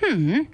hm,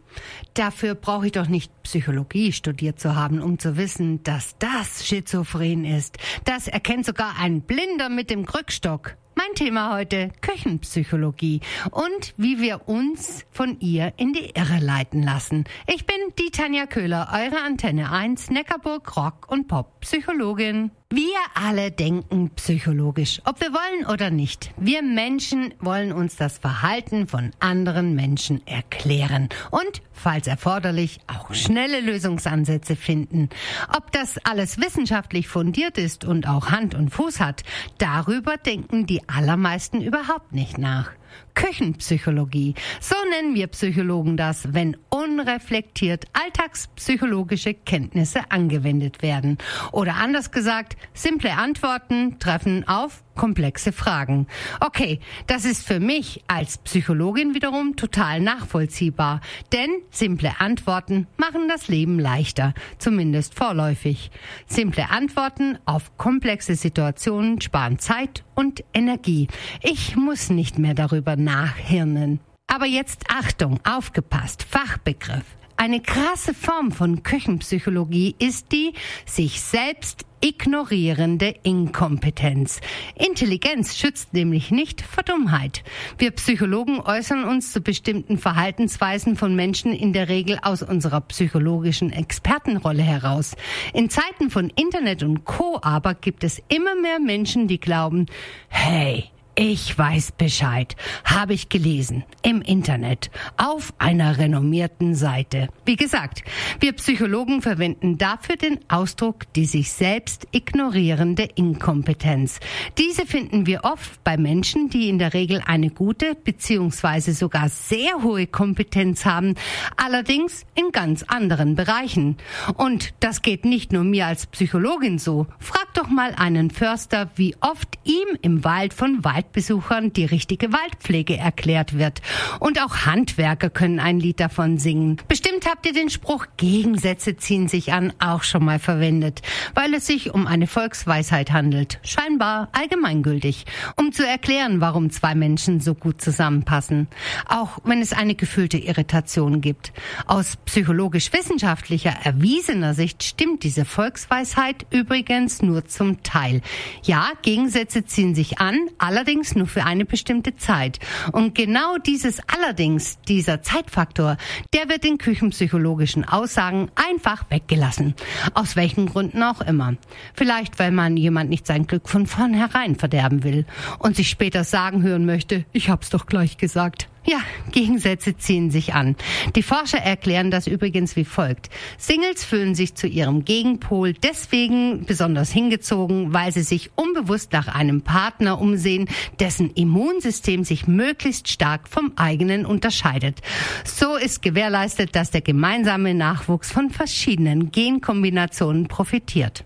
dafür brauche ich doch nicht Psychologie studiert zu haben, um zu wissen, dass das schizophren ist. Das erkennt sogar ein Blinder mit dem Krückstock. Mein Thema heute Küchenpsychologie und wie wir uns von ihr in die Irre leiten lassen. Ich bin die Tanja Köhler, eure Antenne 1 Neckarburg Rock und Pop Psychologin. Wir alle denken psychologisch, ob wir wollen oder nicht. Wir Menschen wollen uns das Verhalten von anderen Menschen erklären und, falls erforderlich, auch schnelle Lösungsansätze finden. Ob das alles wissenschaftlich fundiert ist und auch Hand und Fuß hat, darüber denken die allermeisten überhaupt nicht nach. Küchenpsychologie. So nennen wir Psychologen das, wenn unreflektiert alltagspsychologische Kenntnisse angewendet werden. Oder anders gesagt, simple Antworten treffen auf komplexe Fragen. Okay, das ist für mich als Psychologin wiederum total nachvollziehbar, denn simple Antworten machen das Leben leichter, zumindest vorläufig. Simple Antworten auf komplexe Situationen sparen Zeit und Energie. Ich muss nicht mehr darüber nachhirnen. Aber jetzt Achtung, aufgepasst, Fachbegriff. Eine krasse Form von Küchenpsychologie ist die sich selbst ignorierende Inkompetenz. Intelligenz schützt nämlich nicht vor Dummheit. Wir Psychologen äußern uns zu bestimmten Verhaltensweisen von Menschen in der Regel aus unserer psychologischen Expertenrolle heraus. In Zeiten von Internet und Co aber gibt es immer mehr Menschen, die glauben, hey, ich weiß Bescheid, habe ich gelesen im Internet auf einer renommierten Seite. Wie gesagt, wir Psychologen verwenden dafür den Ausdruck die sich selbst ignorierende Inkompetenz. Diese finden wir oft bei Menschen, die in der Regel eine gute bzw. sogar sehr hohe Kompetenz haben, allerdings in ganz anderen Bereichen. Und das geht nicht nur mir als Psychologin so. Frag doch mal einen Förster, wie oft ihm im Wald von Wald Waldbesuchern die richtige Waldpflege erklärt wird. Und auch Handwerker können ein Lied davon singen. Bestimmt habt ihr den Spruch Gegensätze ziehen sich an auch schon mal verwendet, weil es sich um eine Volksweisheit handelt. Scheinbar allgemeingültig, um zu erklären, warum zwei Menschen so gut zusammenpassen. Auch wenn es eine gefühlte Irritation gibt. Aus psychologisch-wissenschaftlicher erwiesener Sicht stimmt diese Volksweisheit übrigens nur zum Teil. Ja, Gegensätze ziehen sich an, allerdings allerdings nur für eine bestimmte Zeit. Und genau dieses allerdings, dieser Zeitfaktor, der wird in küchenpsychologischen Aussagen einfach weggelassen. Aus welchen Gründen auch immer. Vielleicht, weil man jemand nicht sein Glück von vornherein verderben will und sich später sagen hören möchte, ich hab's doch gleich gesagt. Ja, Gegensätze ziehen sich an. Die Forscher erklären das übrigens wie folgt. Singles fühlen sich zu ihrem Gegenpol deswegen besonders hingezogen, weil sie sich unbewusst nach einem Partner umsehen, dessen Immunsystem sich möglichst stark vom eigenen unterscheidet. So ist gewährleistet, dass der gemeinsame Nachwuchs von verschiedenen Genkombinationen profitiert.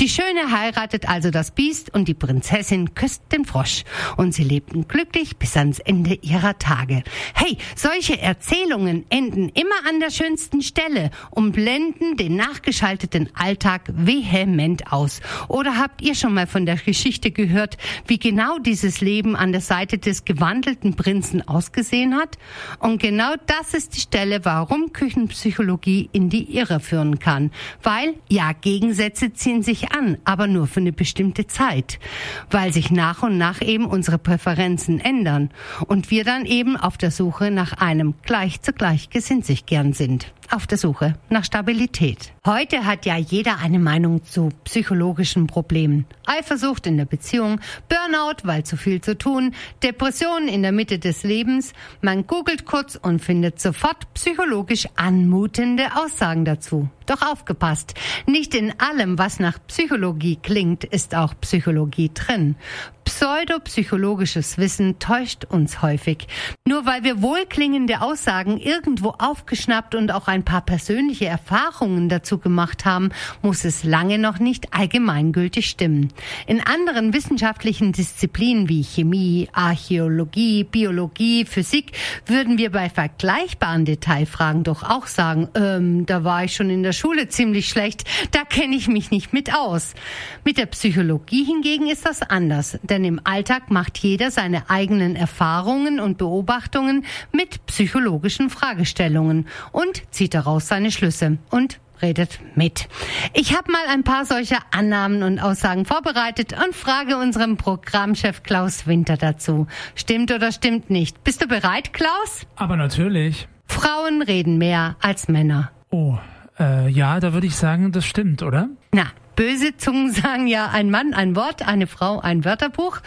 Die Schöne heiratet also das Biest und die Prinzessin küsst den Frosch. Und sie lebten glücklich bis ans Ende ihrer Tage. Hey, solche Erzählungen enden immer an der schönsten Stelle und blenden den nachgeschalteten Alltag vehement aus. Oder habt ihr schon mal von der Geschichte gehört, wie genau dieses Leben an der Seite des gewandelten Prinzen ausgesehen hat? Und genau das ist die Stelle, warum Küchenpsychologie in die Irre führen kann. Weil, ja, Gegensätze ziehen ziehen sich an, aber nur für eine bestimmte Zeit, weil sich nach und nach eben unsere Präferenzen ändern und wir dann eben auf der Suche nach einem gleich zu gleich gesinnt sich gern sind auf der Suche nach Stabilität. Heute hat ja jeder eine Meinung zu psychologischen Problemen. Eifersucht in der Beziehung, Burnout, weil zu viel zu tun, Depressionen in der Mitte des Lebens. Man googelt kurz und findet sofort psychologisch anmutende Aussagen dazu. Doch aufgepasst, nicht in allem, was nach Psychologie klingt, ist auch Psychologie drin. Pseudopsychologisches Wissen täuscht uns häufig. Nur weil wir wohlklingende Aussagen irgendwo aufgeschnappt und auch ein paar persönliche Erfahrungen dazu gemacht haben, muss es lange noch nicht allgemeingültig stimmen. In anderen wissenschaftlichen Disziplinen wie Chemie, Archäologie, Biologie, Physik würden wir bei vergleichbaren Detailfragen doch auch sagen, ähm, da war ich schon in der Schule ziemlich schlecht, da kenne ich mich nicht mit aus. Mit der Psychologie hingegen ist das anders, denn im Alltag macht jeder seine eigenen Erfahrungen und Beobachtungen mit psychologischen Fragestellungen und zieht daraus seine Schlüsse und redet mit. Ich habe mal ein paar solcher Annahmen und Aussagen vorbereitet und frage unserem Programmchef Klaus Winter dazu. Stimmt oder stimmt nicht? Bist du bereit, Klaus? Aber natürlich. Frauen reden mehr als Männer. Oh, äh, ja, da würde ich sagen, das stimmt, oder? Na, Böse Zungen sagen ja ein Mann ein Wort, eine Frau ein Wörterbuch.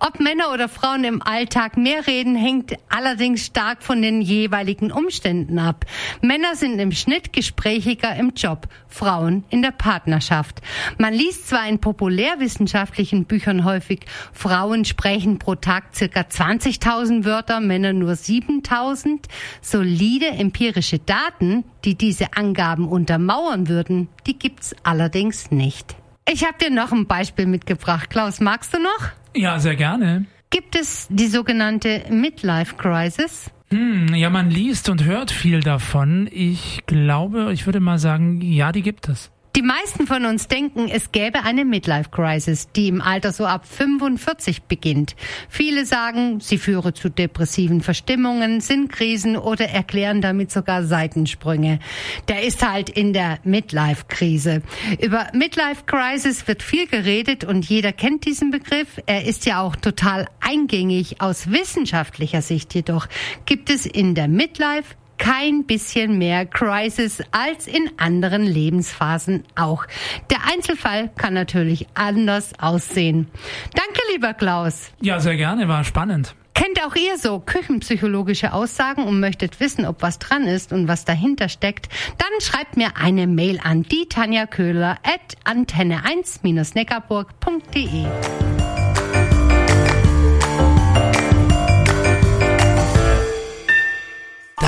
Ob Männer oder Frauen im Alltag mehr reden, hängt allerdings stark von den jeweiligen Umständen ab. Männer sind im Schnitt gesprächiger im Job, Frauen in der Partnerschaft. Man liest zwar in populärwissenschaftlichen Büchern häufig, Frauen sprechen pro Tag circa 20.000 Wörter, Männer nur 7.000. Solide empirische Daten, die diese Angaben untermauern würden, die gibt's allerdings nicht. Ich habe dir noch ein Beispiel mitgebracht. Klaus, magst du noch? Ja, sehr gerne. Gibt es die sogenannte Midlife Crisis? Hm, ja, man liest und hört viel davon. Ich glaube, ich würde mal sagen, ja, die gibt es. Die meisten von uns denken, es gäbe eine Midlife Crisis, die im Alter so ab 45 beginnt. Viele sagen, sie führe zu depressiven Verstimmungen, Sinnkrisen oder erklären damit sogar Seitensprünge. Der ist halt in der Midlife Krise. Über Midlife Crisis wird viel geredet und jeder kennt diesen Begriff. Er ist ja auch total eingängig. Aus wissenschaftlicher Sicht jedoch gibt es in der Midlife kein bisschen mehr Crisis als in anderen Lebensphasen auch. Der Einzelfall kann natürlich anders aussehen. Danke, lieber Klaus. Ja, sehr gerne, war spannend. Kennt auch ihr so küchenpsychologische Aussagen und möchtet wissen, ob was dran ist und was dahinter steckt? Dann schreibt mir eine Mail an die Tanja Köhler at antenne1-neckarburg.de.